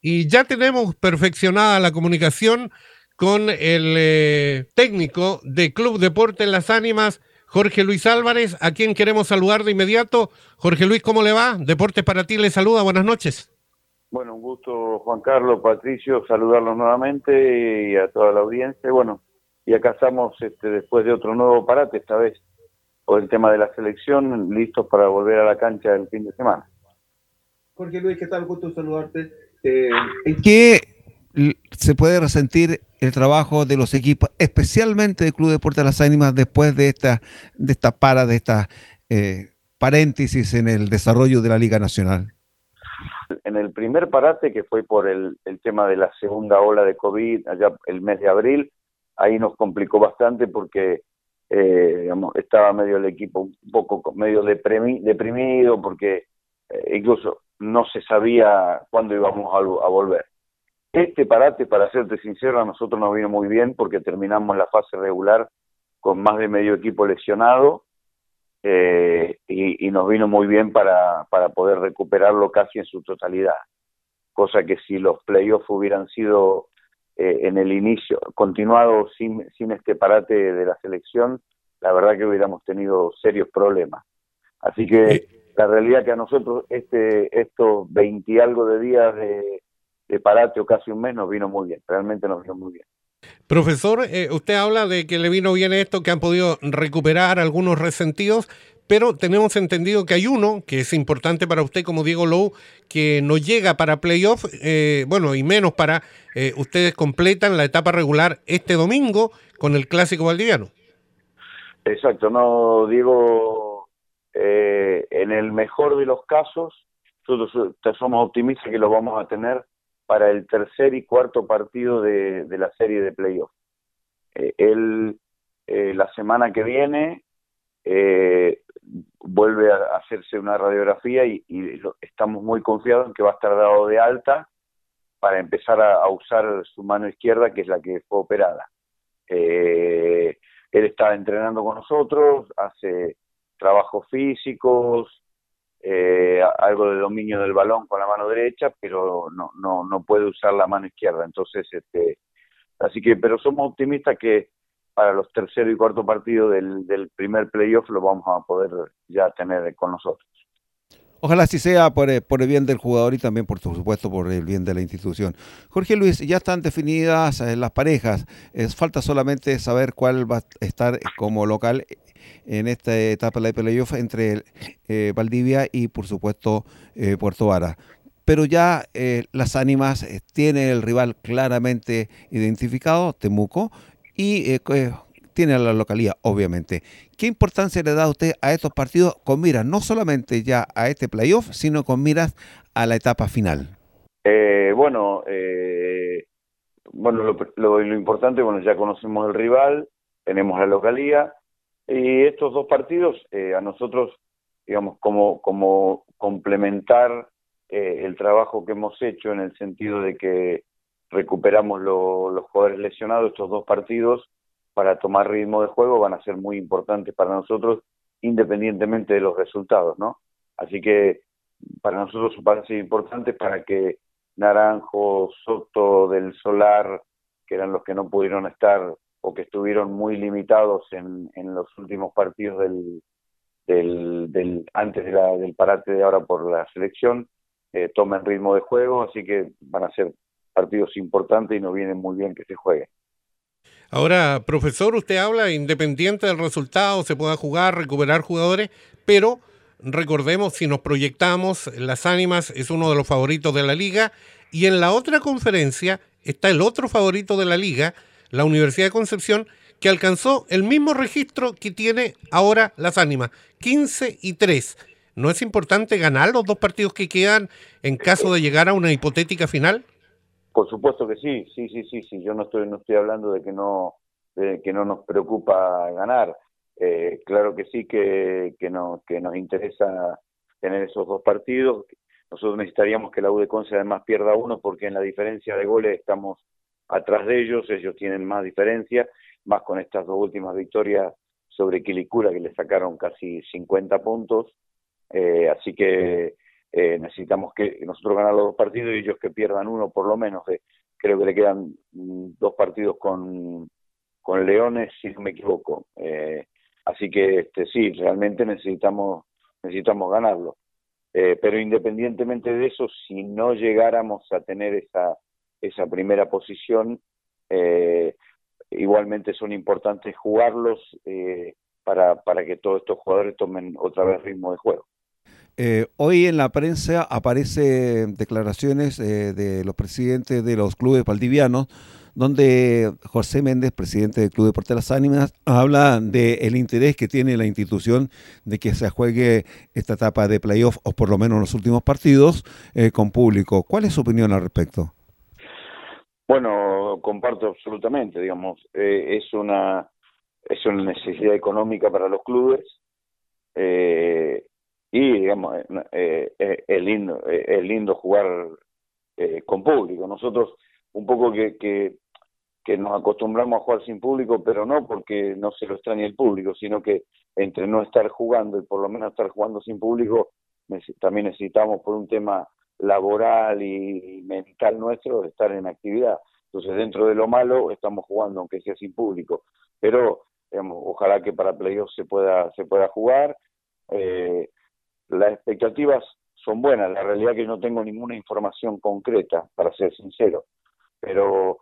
Y ya tenemos perfeccionada la comunicación con el eh, técnico de Club Deporte en Las Ánimas, Jorge Luis Álvarez, a quien queremos saludar de inmediato. Jorge Luis, ¿cómo le va? Deportes para ti le saluda, buenas noches. Bueno, un gusto, Juan Carlos, Patricio, saludarlos nuevamente y a toda la audiencia. Bueno, y acá estamos este, después de otro nuevo parate, esta vez por el tema de la selección, listos para volver a la cancha el fin de semana. Jorge Luis, ¿qué tal? Gusto saludarte. Eh, ¿En qué se puede resentir el trabajo de los equipos, especialmente del Club Deporte de las Ánimas, después de esta, de esta para, de esta eh, paréntesis en el desarrollo de la Liga Nacional? En el primer parate, que fue por el, tema de la segunda ola de COVID, allá el mes de abril, ahí nos complicó bastante porque eh, digamos, estaba medio el equipo un poco medio deprimido porque eh, incluso no se sabía cuándo íbamos a, volver. Este parate, para serte sincero, a nosotros nos vino muy bien porque terminamos la fase regular con más de medio equipo lesionado eh, y, nos vino muy bien para, para poder recuperarlo casi en su totalidad. Cosa que si los playoffs hubieran sido eh, en el inicio, continuado sin, sin este parate de la selección, la verdad que hubiéramos tenido serios problemas. Así que la realidad que a nosotros este estos 20 y algo de días de, de parate o casi un mes nos vino muy bien, realmente nos vino muy bien. Profesor, eh, usted habla de que le vino bien esto, que han podido recuperar algunos resentidos, pero tenemos entendido que hay uno que es importante para usted como Diego Lowe, que no llega para playoff, eh, bueno, y menos para eh, ustedes completan la etapa regular este domingo con el Clásico Valdiviano. Exacto, no, Diego, en el mejor de los casos, nosotros somos optimistas que lo vamos a tener para el tercer y cuarto partido de, la serie de playoff. Eh, él eh, la semana que viene eh, vuelve a hacerse una radiografía y, estamos muy confiados en que va a estar dado de alta para empezar a, usar su mano izquierda, que es la que fue operada. él está entrenando con nosotros, hace trabajos físicos, eh, algo de dominio del balón con la mano derecha, pero no, no, no puede usar la mano izquierda. Entonces, este, así que, pero somos optimistas que para los tercero y cuarto partidos del, del primer playoff lo vamos a poder ya tener con nosotros. Ojalá así sea por, eh, por, el bien del jugador y también, por supuesto, por el bien de la institución. Jorge Luis, ya están definidas eh, las parejas. Es, falta solamente saber cuál va a estar como local en esta etapa de la playoff entre eh, Valdivia y, por supuesto, Puerto Vara. Pero ya las ánimas tienen el rival claramente identificado, Temuco, y tiene la localidad, obviamente. ¿Qué importancia le da usted a estos partidos con miras no solamente ya a este playoff, sino con miras a la etapa final? Eh, bueno, eh, bueno lo, importante, bueno, ya conocemos el rival, tenemos la localía, y estos dos partidos eh, a nosotros, digamos, como, como complementar el trabajo que hemos hecho en el sentido de que recuperamos los jugadores lesionados, estos dos partidos, para tomar ritmo de juego van a ser muy importantes para nosotros, independientemente de los resultados, ¿no? Así que para nosotros van a ser importantes para que Naranjo, Soto, del Solar, que eran los que no pudieron estar o que estuvieron muy limitados en, en los últimos partidos del, del, antes de la, del parate de ahora por la selección, eh, tomen ritmo de juego, así que van a ser partidos importantes y nos viene muy bien que se jueguen. Ahora, profesor, usted habla independiente del resultado, se pueda jugar, recuperar jugadores, pero recordemos, si nos proyectamos, Las Ánimas es uno de los favoritos de la liga y en la otra conferencia está el otro favorito de la liga, la Universidad de Concepción, que alcanzó el mismo registro que tiene ahora Las Ánimas, 15 y 3. ¿No es importante ganar los dos partidos que quedan en caso de llegar a una hipotética final? Por supuesto que sí, sí, sí, sí, sí. Yo no estoy, no estoy hablando de que no, de que no nos preocupa ganar. Eh, claro que sí que, que, no, que nos interesa tener esos dos partidos. Nosotros necesitaríamos que la U de Conce además pierda uno porque en la diferencia de goles estamos atrás de ellos, ellos tienen más diferencia, más con estas dos últimas victorias sobre Quilicura que le sacaron casi 50 puntos. Eh, así que eh, necesitamos que nosotros ganar los dos partidos y ellos que pierdan uno por lo menos. creo que le quedan mm, dos partidos con, con Leones, si no me equivoco. Eh, así que este, sí, realmente necesitamos, necesitamos ganarlo. Eh, pero independientemente de eso, si no llegáramos a tener esa, esa primera posición, igualmente son importantes jugarlos para, para que todos estos jugadores tomen otra vez ritmo de juego. Eh, hoy en la prensa aparecen declaraciones eh, de los presidentes de los clubes valdivianos, donde José Méndez, presidente del Club Deportes de las Ánimas, habla del interés que tiene la institución de que se juegue esta etapa de playoff, o por lo menos los últimos partidos, eh, con público. ¿Cuál es su opinión al respecto? Bueno, comparto absolutamente, digamos, es una es una necesidad económica para los clubes. Eh, y digamos eh, eh, eh, es lindo es lindo jugar con público. Nosotros un poco que, que, que nos acostumbramos a jugar sin público pero no porque no se lo extrañe el público sino que entre no estar jugando y por lo menos estar jugando sin público también necesitamos por un tema laboral y mental nuestro estar en actividad. Entonces dentro de lo malo estamos jugando aunque sea sin público. Pero digamos, ojalá que para playoffs se pueda se pueda jugar eh, las expectativas son buenas, la realidad es que no tengo ninguna información concreta, para ser sincero, pero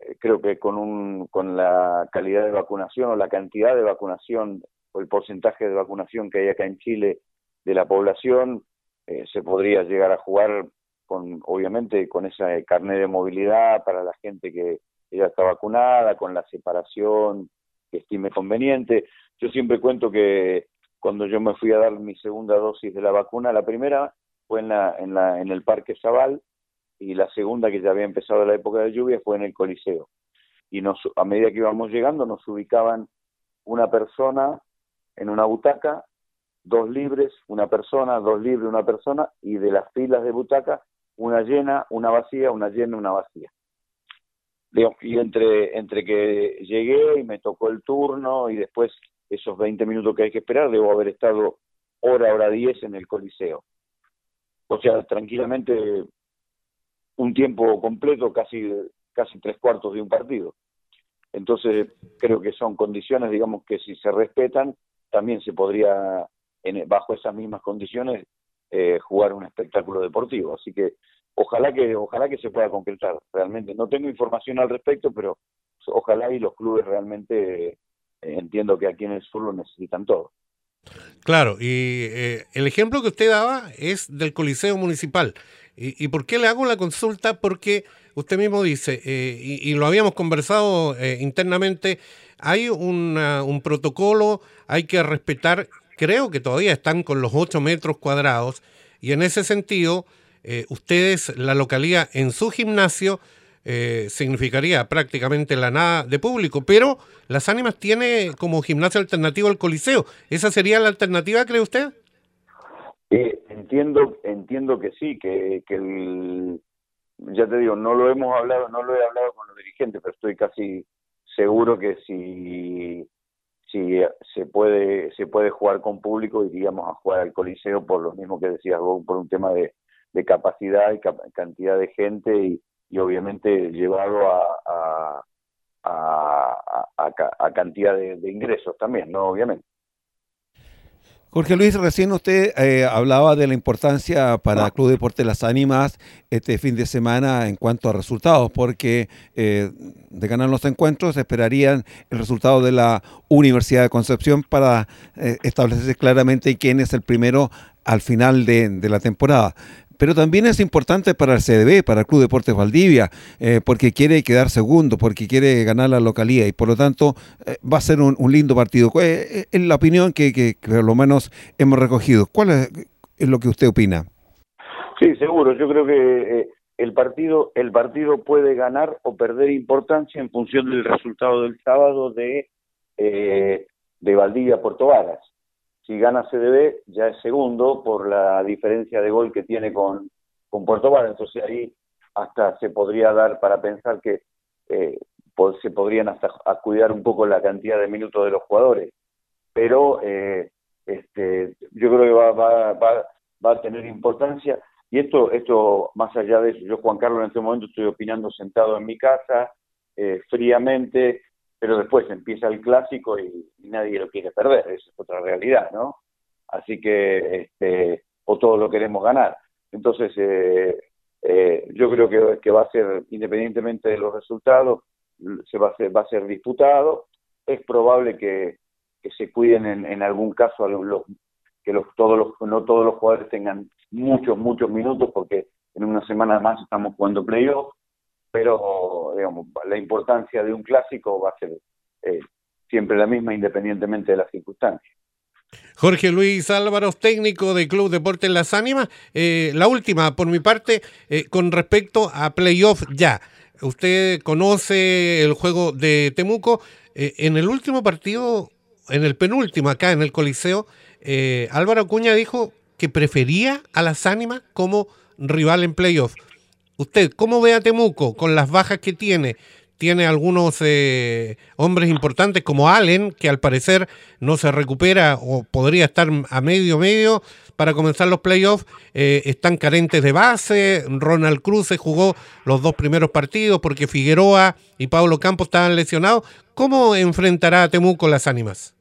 eh, creo que con, un, con la calidad de vacunación o la cantidad de vacunación o el porcentaje de vacunación que hay acá en Chile de la población, eh, se podría llegar a jugar con, obviamente, con esa carnet de movilidad para la gente que ya está vacunada, con la separación que estime conveniente. Yo siempre cuento que cuando yo me fui a dar mi segunda dosis de la vacuna. La primera fue en, la, en, la, en el Parque Zabal y la segunda, que ya había empezado la época de lluvia, fue en el Coliseo. Y nos, a medida que íbamos llegando nos ubicaban una persona en una butaca, dos libres, una persona, dos libres, una persona, y de las filas de butaca, una llena, una vacía, una llena, una vacía. Y entre, entre que llegué y me tocó el turno y después esos 20 minutos que hay que esperar, debo haber estado hora, hora 10 en el Coliseo. O sea, tranquilamente un tiempo completo, casi, casi tres cuartos de un partido. Entonces, creo que son condiciones, digamos, que si se respetan, también se podría, en, bajo esas mismas condiciones, eh, jugar un espectáculo deportivo. Así que ojalá que ojalá que se pueda concretar realmente. No tengo información al respecto, pero ojalá y los clubes realmente entiendo que aquí en el sur lo necesitan todo. Claro, y eh, el ejemplo que usted daba es del Coliseo Municipal. ¿Y, por qué le hago la consulta? Porque usted mismo dice, eh, y, lo habíamos conversado eh, internamente, hay un protocolo, hay que respetar, creo que todavía están con los 8 metros cuadrados, y en ese sentido, ustedes, la localidad en su gimnasio, eh, significaría prácticamente la nada de público, pero Las Ánimas tiene como gimnasio alternativo el Coliseo. ¿Esa sería la alternativa, cree usted? Eh, entiendo, entiendo que sí, que, que ya te digo, no lo hemos hablado, no lo he hablado con los dirigentes, pero estoy casi seguro que si se puede se puede jugar con público iríamos a jugar al coliseo por lo mismo que decías vos por un tema de capacidad y cantidad de gente y, y obviamente llevado a, a, cantidad de, ingresos también, ¿no? Obviamente. Jorge Luis, recién usted eh, hablaba de la importancia para el Club Deporte Las Ánimas este fin de semana en cuanto a resultados, porque eh, de ganar los encuentros esperarían el resultado de la Universidad de Concepción para eh, establecerse claramente quién es el primero al final de, de la temporada pero también es importante para el CDB, para el Club Deportes Valdivia, eh, porque quiere quedar segundo, porque quiere ganar la localía y por lo tanto eh, va a ser un, lindo partido. Eh, es la opinión que, que, por lo menos hemos recogido. ¿Cuál es, lo que usted opina? Sí, seguro. Yo creo que el partido el partido puede ganar o perder importancia en función del resultado del sábado de de Valdivia Puerto Varas si gana CDB ya es segundo por la diferencia de gol que tiene con, con Puerto Varas, entonces ahí hasta se podría dar para pensar que eh, se podrían hasta cuidar un poco la cantidad de minutos de los jugadores, pero eh, este, yo creo que va, va, va a tener importancia. Y esto, esto más allá de eso, yo Juan Carlos en este momento estoy opinando sentado en mi casa, eh, fríamente, pero después empieza el clásico y, nadie lo quiere perder, esa es otra realidad, ¿no? Así que, este, o todos lo queremos ganar. Entonces, eh, eh, yo creo que, que, va a ser, independientemente de los resultados, se va a ser, va a ser disputado. Es probable que, se cuiden en, en algún caso los, que los, todos los, no todos los jugadores tengan muchos, muchos minutos, porque en una semana más estamos jugando playoff, pero digamos, la importancia de un clásico va a ser eh, siempre la misma independientemente de las circunstancias. Jorge Luis Álvaros, técnico de Club Deportes Las Ánimas. Eh, la última, por mi parte, eh, con respecto a playoff ya. Usted conoce el juego de Temuco. en el último partido, en el penúltimo acá en el Coliseo, Álvaro Acuña dijo que prefería a las ánimas como rival en playoff. ¿Usted cómo ve a Temuco con las bajas que tiene? Tiene algunos eh, hombres importantes como Allen, que al parecer no se recupera o podría estar a medio medio para comenzar los playoffs. Eh, están carentes de base. Ronald Cruz se jugó los dos primeros partidos porque Figueroa y Pablo Campos estaban lesionados. ¿Cómo enfrentará a Temuco las ánimas?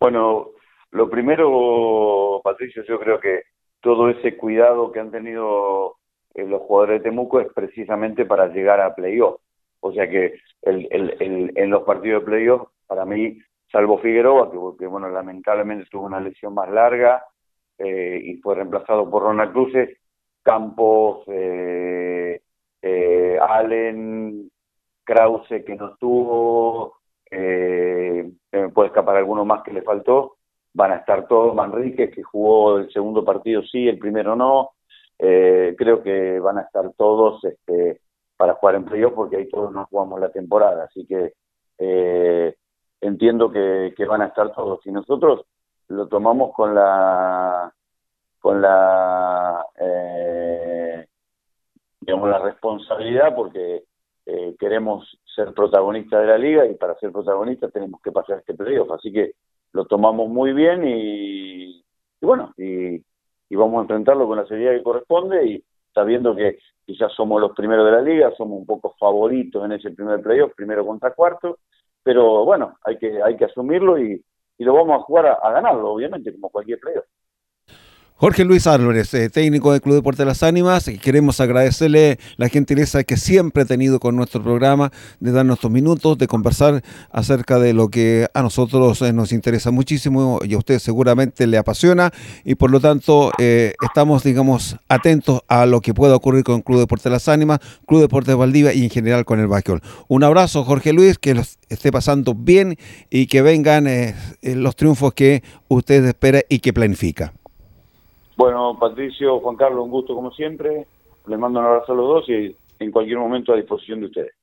Bueno, lo primero, Patricio, yo creo que todo ese cuidado que han tenido los jugadores de Temuco es precisamente para llegar a playoff. O sea que el, el, en los partidos de playoff, para mí, salvo Figueroa, que, bueno, lamentablemente tuvo una lesión más larga eh, y fue reemplazado por Ronald Cruces, Campos, eh, eh, Allen, Krause, que no tuvo, eh, me puede escapar alguno más que le faltó, van a estar todos, Manrique, que jugó el segundo partido sí, el primero no, eh, creo que van a estar todos este, para jugar en playoff porque ahí todos nos jugamos la temporada, así que eh, entiendo que, van a estar todos. Y nosotros lo tomamos con la con la eh, digamos la responsabilidad porque queremos ser protagonistas de la liga y para ser protagonistas tenemos que pasar este playoff, así que lo tomamos muy bien y, bueno, y, vamos a enfrentarlo con la seriedad que corresponde y sabiendo que quizás somos los primeros de la liga, somos un poco favoritos en ese primer playoff, primero contra cuarto, pero bueno, hay que, hay que asumirlo y, lo vamos a jugar a, a ganarlo, obviamente, como cualquier playoff. Jorge Luis Álvarez, eh, técnico del Club Deporte de las Ánimas, queremos agradecerle la gentileza que siempre ha tenido con nuestro programa, de darnos estos minutos, de conversar acerca de lo que a nosotros eh, nos interesa muchísimo y a usted seguramente le apasiona, y por lo tanto eh, estamos, digamos, atentos a lo que pueda ocurrir con el Club Deporte de las Ánimas, Club Deporte de Valdivia y en general con el básquetbol. Un abrazo, Jorge Luis, que los esté pasando bien y que vengan los triunfos que usted espera y que planifica. Bueno, Patricio, Juan Carlos, un gusto como siempre. Les mando un abrazo a los dos y en cualquier momento a disposición de ustedes.